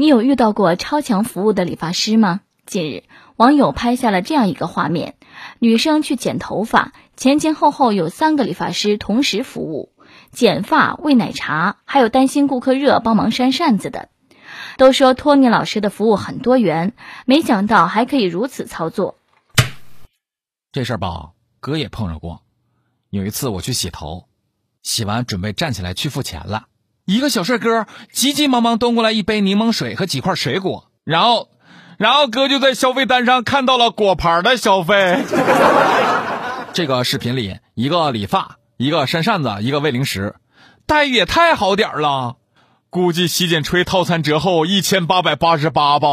你有遇到过超强服务的理发师吗？近日，网友拍下了这样一个画面：女生去剪头发，前前后后有三个理发师同时服务，剪发、喂奶茶，还有担心顾客热帮忙扇扇子的。都说托尼老师的服务很多元，没想到还可以如此操作。这事儿吧，哥也碰着过。有一次我去洗头，洗完准备站起来去付钱了。一个小帅哥急急忙忙端过来一杯柠檬水和几块水果，然后，然后哥就在消费单上看到了果盘的消费。这个视频里，一个理发，一个扇扇子，一个喂零食，待遇也太好点了。估计洗剪吹套餐折后一千八百八十八吧。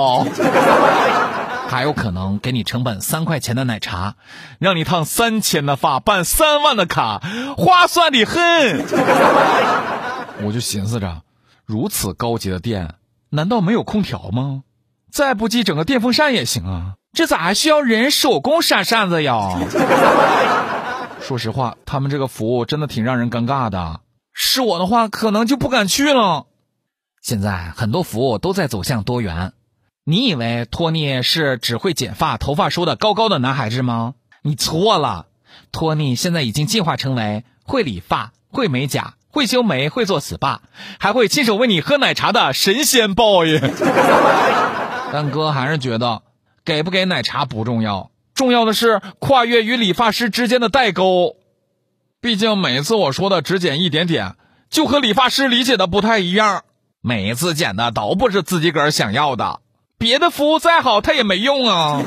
还有可能给你成本三块钱的奶茶，让你烫三千的发，办三万的卡，划算的很。我就寻思着，如此高级的店，难道没有空调吗？再不济整个电风扇也行啊。这咋还需要人手工扇扇子呀？说实话，他们这个服务真的挺让人尴尬的。是我的话，可能就不敢去了。现在很多服务都在走向多元。你以为托尼是只会剪发、头发梳的高高的男孩子吗？你错了，托尼现在已经进化成为会理发、会美甲。会修眉，会做 SPA，还会亲手为你喝奶茶的神仙 boy。但哥还是觉得，给不给奶茶不重要，重要的是跨越与理发师之间的代沟。毕竟每次我说的只剪一点点，就和理发师理解的不太一样。每一次剪的都不是自己个儿想要的，别的服务再好，他也没用啊。